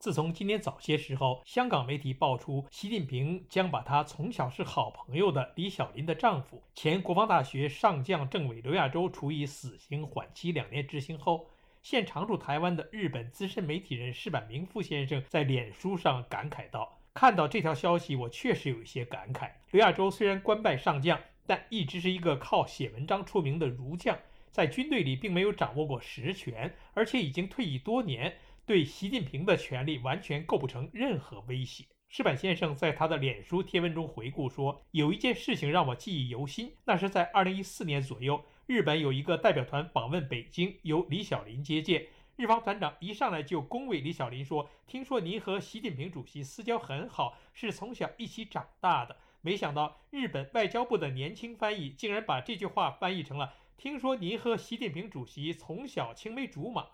自从今年早些时候，香港媒体爆出习近平将把他从小是好朋友的李小林的丈夫、前国防大学上将政委刘亚洲处以死刑缓期两年执行后，现常驻台湾的日本资深媒体人石坂明夫先生在脸书上感慨道：“看到这条消息，我确实有一些感慨。刘亚洲虽然官拜上将，但一直是一个靠写文章出名的儒将，在军队里并没有掌握过实权，而且已经退役多年。”对习近平的权力完全构不成任何威胁。石板先生在他的脸书贴文中回顾说：“有一件事情让我记忆犹新，那是在2014年左右，日本有一个代表团访问北京，由李小林接见。日方团长一上来就恭维李小林说：‘听说您和习近平主席私交很好，是从小一起长大的。’没想到日本外交部的年轻翻译竟然把这句话翻译成了：‘听说您和习近平主席从小青梅竹马。’”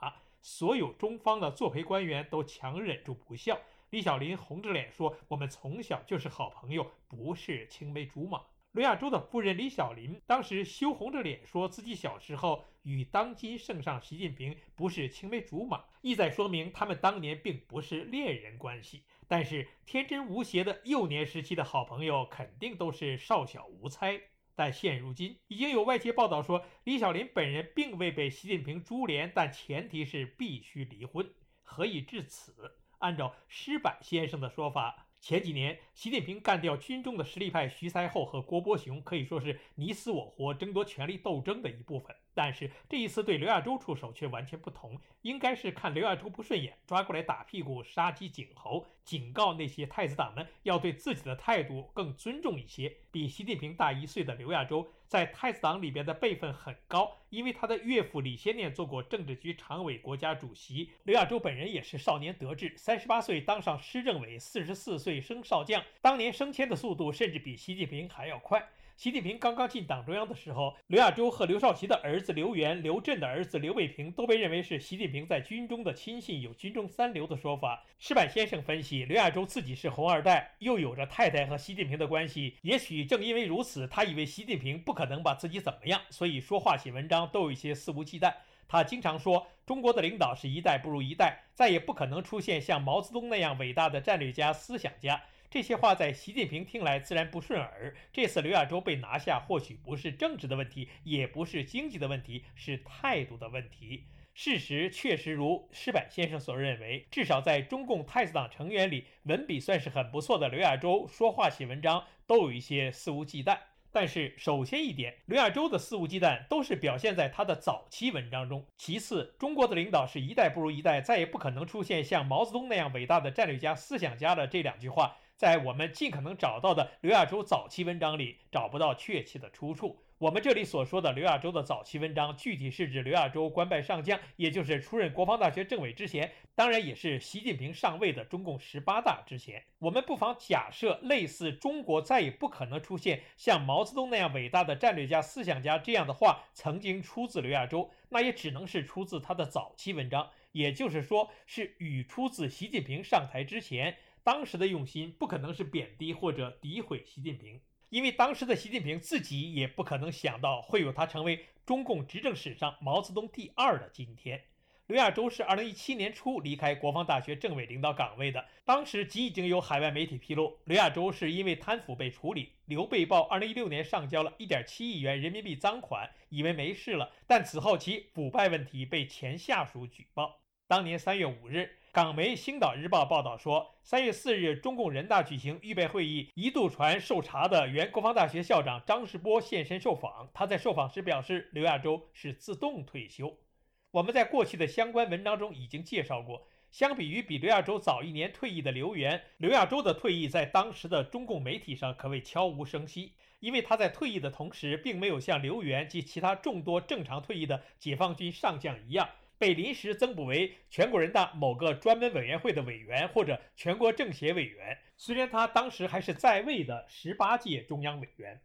所有中方的作陪官员都强忍住不笑。李小林红着脸说：“我们从小就是好朋友，不是青梅竹马。”刘亚洲的夫人李小林当时羞红着脸说自己小时候与当今圣上习近平不是青梅竹马，意在说明他们当年并不是恋人关系。但是天真无邪的幼年时期的好朋友，肯定都是少小无猜。但现如今，已经有外界报道说，李小林本人并未被习近平株连，但前提是必须离婚。何以至此？按照施柏先生的说法。前几年，习近平干掉军中的实力派徐才厚和郭伯雄，可以说是你死我活、争夺权力斗争的一部分。但是这一次对刘亚洲出手却完全不同，应该是看刘亚洲不顺眼，抓过来打屁股、杀鸡儆猴，警告那些太子党们要对自己的态度更尊重一些。比习近平大一岁的刘亚洲，在太子党里边的辈分很高，因为他的岳父李先念做过政治局常委、国家主席。刘亚洲本人也是少年得志，三十八岁当上师政委，四十四岁升少将，当年升迁的速度甚至比习近平还要快。习近平刚刚进党中央的时候，刘亚洲和刘少奇的儿子刘源、刘震的儿子刘卫平都被认为是习近平在军中的亲信，有“军中三流”的说法。石板先生分析，刘亚洲自己是红二代，又有着太太和习近平的关系，也许正因为如此，他以为习近平不可能把自己怎么样，所以说话、写文章都有一些肆无忌惮。他经常说，中国的领导是一代不如一代，再也不可能出现像毛泽东那样伟大的战略家、思想家。这些话在习近平听来自然不顺耳。这次刘亚洲被拿下，或许不是政治的问题，也不是经济的问题，是态度的问题。事实确实如施柏先生所认为，至少在中共太子党成员里，文笔算是很不错的刘亚洲，说话写文章都有一些肆无忌惮。但是，首先一点，刘亚洲的肆无忌惮都是表现在他的早期文章中。其次，中国的领导是一代不如一代，再也不可能出现像毛泽东那样伟大的战略家、思想家的这两句话。在我们尽可能找到的刘亚洲早期文章里找不到确切的出处。我们这里所说的刘亚洲的早期文章，具体是指刘亚洲官拜上将，也就是出任国防大学政委之前，当然也是习近平上位的中共十八大之前。我们不妨假设，类似“中国再也不可能出现像毛泽东那样伟大的战略家、思想家”这样的话，曾经出自刘亚洲，那也只能是出自他的早期文章，也就是说，是语出自习近平上台之前。当时的用心不可能是贬低或者诋毁习近平，因为当时的习近平自己也不可能想到会有他成为中共执政史上毛泽东第二的今天。刘亚洲是二零一七年初离开国防大学政委领导岗位的，当时即已经有海外媒体披露，刘亚洲是因为贪腐被处理。刘被曝二零一六年上交了一点七亿元人民币赃款，以为没事了，但此后其腐败问题被前下属举报。当年三月五日。港媒《星岛日报》报道说，三月四日，中共人大举行预备会议，一度传受查的原国防大学校长张世波现身受访。他在受访时表示，刘亚洲是自动退休。我们在过去的相关文章中已经介绍过，相比于比刘亚洲早一年退役的刘源，刘亚洲的退役在当时的中共媒体上可谓悄无声息，因为他在退役的同时，并没有像刘源及其他众多正常退役的解放军上将一样。被临时增补为全国人大某个专门委员会的委员或者全国政协委员。虽然他当时还是在位的十八届中央委员。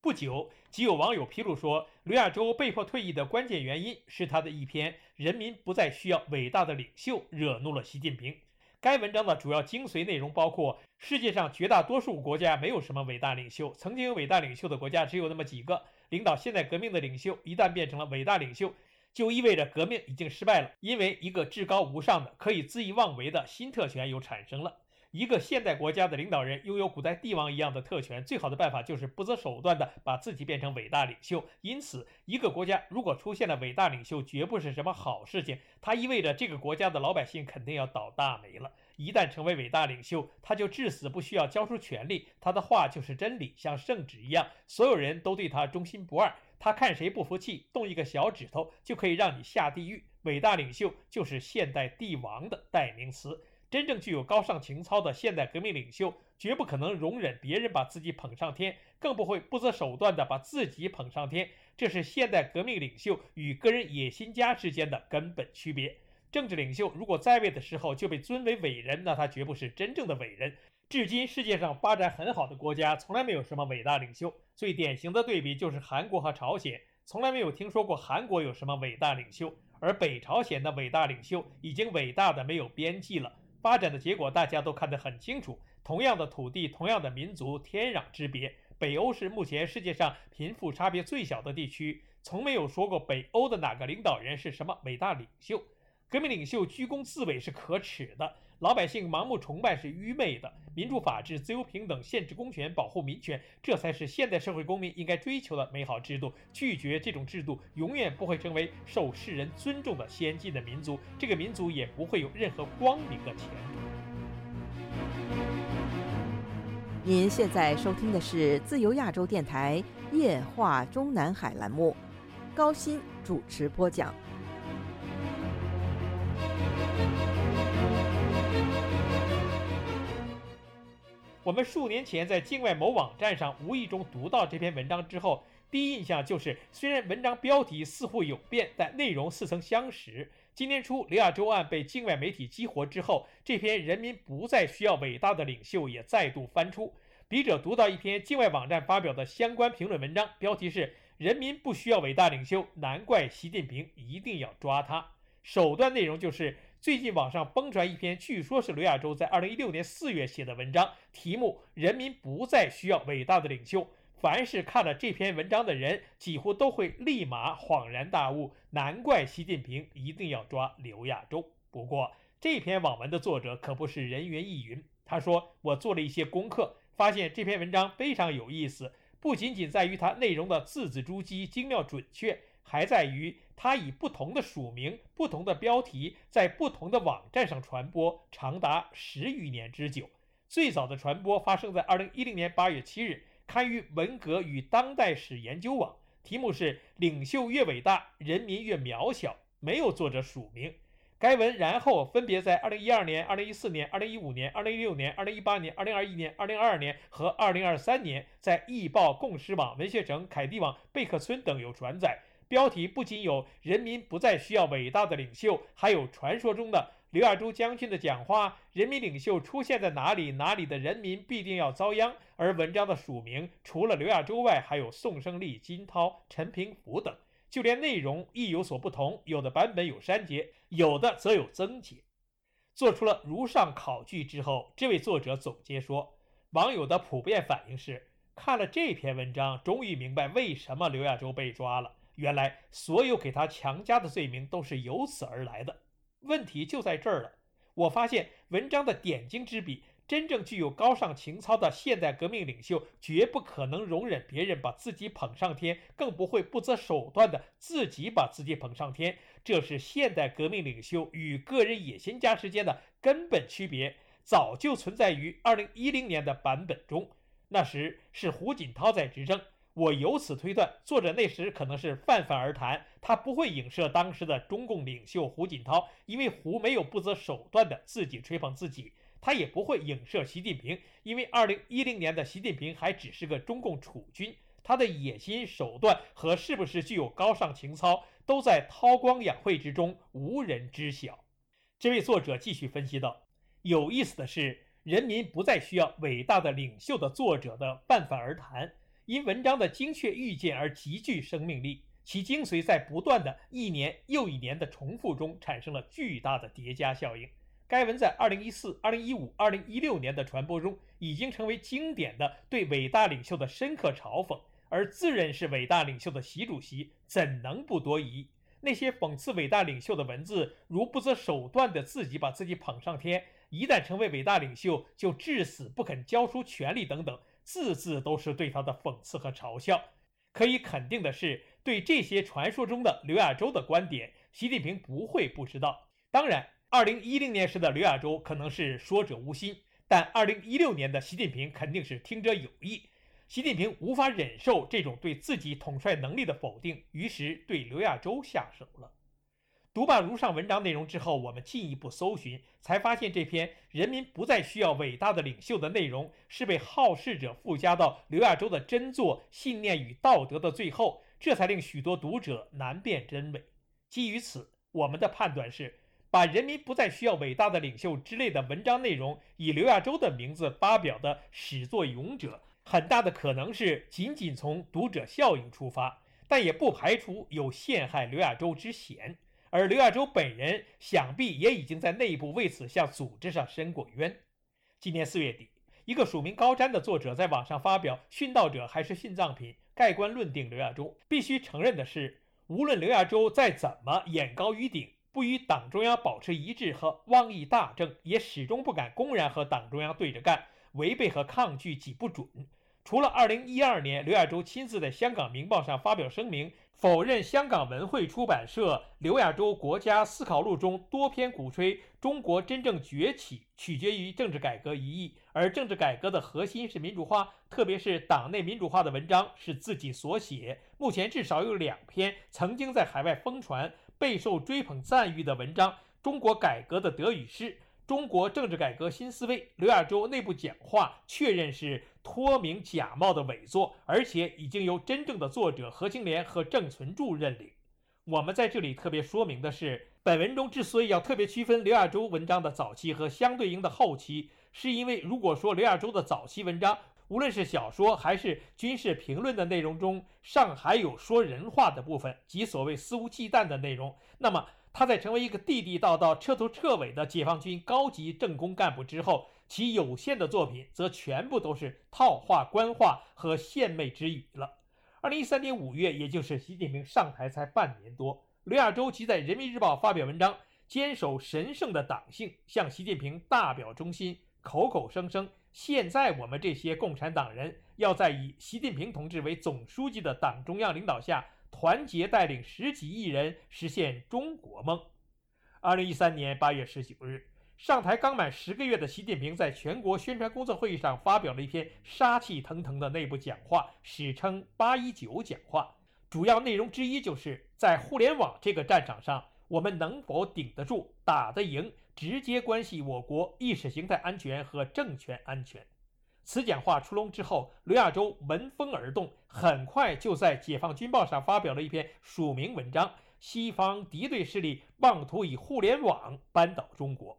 不久，即有网友披露说，刘亚洲被迫退役的关键原因是他的一篇《人民不再需要伟大的领袖》惹怒了习近平。该文章的主要精髓内容包括：世界上绝大多数国家没有什么伟大领袖，曾经有伟大领袖的国家只有那么几个。领导现代革命的领袖一旦变成了伟大领袖，就意味着革命已经失败了，因为一个至高无上的、可以恣意妄为的新特权又产生了。一个现代国家的领导人拥有古代帝王一样的特权，最好的办法就是不择手段地把自己变成伟大领袖。因此，一个国家如果出现了伟大领袖，绝不是什么好事情。它意味着这个国家的老百姓肯定要倒大霉了。一旦成为伟大领袖，他就至死不需要交出权力，他的话就是真理，像圣旨一样，所有人都对他忠心不二。他看谁不服气，动一个小指头就可以让你下地狱。伟大领袖就是现代帝王的代名词。真正具有高尚情操的现代革命领袖，绝不可能容忍别人把自己捧上天，更不会不择手段地把自己捧上天。这是现代革命领袖与个人野心家之间的根本区别。政治领袖如果在位的时候就被尊为伟人，那他绝不是真正的伟人。至今，世界上发展很好的国家从来没有什么伟大领袖。最典型的对比就是韩国和朝鲜，从来没有听说过韩国有什么伟大领袖，而北朝鲜的伟大领袖已经伟大的没有边际了。发展的结果大家都看得很清楚，同样的土地，同样的民族，天壤之别。北欧是目前世界上贫富差别最小的地区，从没有说过北欧的哪个领导人是什么伟大领袖。革命领袖居功自伟是可耻的。老百姓盲目崇拜是愚昧的，民主、法治、自由、平等、限制公权、保护民权，这才是现代社会公民应该追求的美好制度。拒绝这种制度，永远不会成为受世人尊重的先进的民族，这个民族也不会有任何光明的前途。您现在收听的是自由亚洲电台夜话中南海栏目，高鑫主持播讲。我们数年前在境外某网站上无意中读到这篇文章之后，第一印象就是，虽然文章标题似乎有变，但内容似曾相识。今年初，刘亚洲案被境外媒体激活之后，这篇“人民不再需要伟大的领袖”也再度翻出。笔者读到一篇境外网站发表的相关评论文章，标题是“人民不需要伟大领袖，难怪习近平一定要抓他”。首段内容就是。最近网上疯传一篇，据说是刘亚洲在二零一六年四月写的文章，题目《人民不再需要伟大的领袖》。凡是看了这篇文章的人，几乎都会立马恍然大悟，难怪习近平一定要抓刘亚洲。不过，这篇网文的作者可不是人云亦云。他说：“我做了一些功课，发现这篇文章非常有意思，不仅仅在于它内容的字字珠玑、精妙准确。”还在于它以不同的署名、不同的标题，在不同的网站上传播，长达十余年之久。最早的传播发生在二零一零年八月七日，刊于文革与当代史研究网，题目是“领袖越伟大，人民越渺小”，没有作者署名。该文然后分别在二零一二年、二零一四年、二零一五年、二零一六年、二零一八年、二零二一年、二零二二年和二零二三年，在易报、共识网、文学城、凯蒂网、贝克村等有转载。标题不仅有“人民不再需要伟大的领袖”，还有传说中的刘亚洲将军的讲话：“人民领袖出现在哪里，哪里的人民必定要遭殃。”而文章的署名除了刘亚洲外，还有宋胜利、金涛、陈平福等。就连内容亦有所不同，有的版本有删节，有的则有增节。做出了如上考据之后，这位作者总结说：“网友的普遍反应是，看了这篇文章，终于明白为什么刘亚洲被抓了。”原来，所有给他强加的罪名都是由此而来的。问题就在这儿了。我发现文章的点睛之笔，真正具有高尚情操的现代革命领袖，绝不可能容忍别人把自己捧上天，更不会不择手段的自己把自己捧上天。这是现代革命领袖与个人野心家之间的根本区别，早就存在于二零一零年的版本中。那时是胡锦涛在执政。我由此推断，作者那时可能是泛泛而谈，他不会影射当时的中共领袖胡锦涛，因为胡没有不择手段的自己吹捧自己；他也不会影射习近平，因为二零一零年的习近平还只是个中共储君，他的野心手段和是不是具有高尚情操，都在韬光养晦之中，无人知晓。这位作者继续分析道：“有意思的是，人民不再需要伟大的领袖的作者的泛泛而谈，因文章的精确预见而极具生命力。其精髓在不断的一年又一年的重复中产生了巨大的叠加效应。该文在2014、2015、2016年的传播中，已经成为经典的对伟大领袖的深刻嘲讽。”而自认是伟大领袖的习主席怎能不多疑？那些讽刺伟大领袖的文字，如不择手段的自己把自己捧上天，一旦成为伟大领袖就至死不肯交出权力等等，字字都是对他的讽刺和嘲笑。可以肯定的是，对这些传说中的刘亚洲的观点，习近平不会不知道。当然，二零一零年时的刘亚洲可能是说者无心，但二零一六年的习近平肯定是听者有意。习近平无法忍受这种对自己统帅能力的否定，于是对刘亚洲下手了。读罢如上文章内容之后，我们进一步搜寻，才发现这篇“人民不再需要伟大的领袖”的内容是被好事者附加到刘亚洲的真作、信念与道德的最后，这才令许多读者难辨真伪。基于此，我们的判断是，把“人民不再需要伟大的领袖”之类的文章内容以刘亚洲的名字发表的始作俑者。很大的可能是仅仅从读者效应出发，但也不排除有陷害刘亚洲之嫌。而刘亚洲本人想必也已经在内部为此向组织上申过冤。今年四月底，一个署名高瞻的作者在网上发表“殉道者还是殉葬品”，盖棺论定刘亚洲。必须承认的是，无论刘亚洲再怎么眼高于顶，不与党中央保持一致和妄议大政，也始终不敢公然和党中央对着干。违背和抗拒几不准。除了2012年，刘亚洲亲自在香港《明报》上发表声明，否认香港文汇出版社《刘亚洲国家思考录》中多篇鼓吹中国真正崛起取决于政治改革一役，而政治改革的核心是民主化，特别是党内民主化的文章是自己所写。目前至少有两篇曾经在海外疯传、备受追捧赞誉的文章：《中国改革的得与失》。中国政治改革新思维，刘亚洲内部讲话确认是托名假冒的伪作，而且已经由真正的作者何清莲和郑存柱认领。我们在这里特别说明的是，本文中之所以要特别区分刘亚洲文章的早期和相对应的后期，是因为如果说刘亚洲的早期文章，无论是小说还是军事评论的内容中，尚还有说人话的部分，即所谓肆无忌惮的内容，那么。他在成为一个地地道道、彻头彻尾的解放军高级政工干部之后，其有限的作品则全部都是套话、官话和献媚之语了。二零一三年五月，也就是习近平上台才半年多，刘亚洲即在《人民日报》发表文章，坚守神圣的党性，向习近平大表忠心，口口声声：现在我们这些共产党人要在以习近平同志为总书记的党中央领导下。团结带领十几亿人实现中国梦。二零一三年八月十九日，上台刚满十个月的习近平在全国宣传工作会议上发表了一篇杀气腾腾的内部讲话，史称“八一九讲话”。主要内容之一就是在互联网这个战场上，我们能否顶得住、打得赢，直接关系我国意识形态安全和政权安全。此讲话出笼之后，刘亚洲闻风而动，很快就在《解放军报》上发表了一篇署名文章。西方敌对势力妄图以互联网扳倒中国。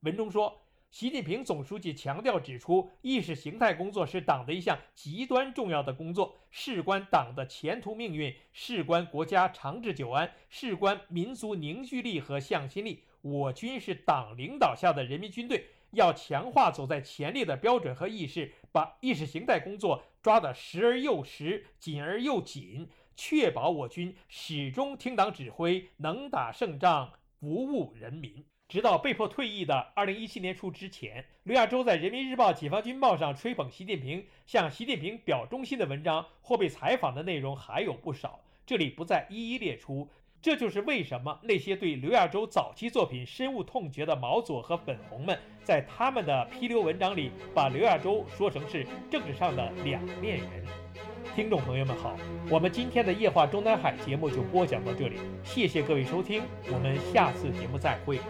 文中说，习近平总书记强调指出，意识形态工作是党的一项极端重要的工作，事关党的前途命运，事关国家长治久安，事关民族凝聚力和向心力。我军是党领导下的人民军队。要强化走在前列的标准和意识，把意识形态工作抓得实而又实、紧而又紧，确保我军始终听党指挥，能打胜仗，服务人民。直到被迫退役的二零一七年初之前，刘亚洲在《人民日报》《解放军报》上吹捧习近平、向习近平表忠心的文章或被采访的内容还有不少，这里不再一一列出。这就是为什么那些对刘亚洲早期作品深恶痛绝的毛左和粉红们，在他们的批流文章里，把刘亚洲说成是政治上的两面人。听众朋友们好，我们今天的夜话中南海节目就播讲到这里，谢谢各位收听，我们下次节目再会。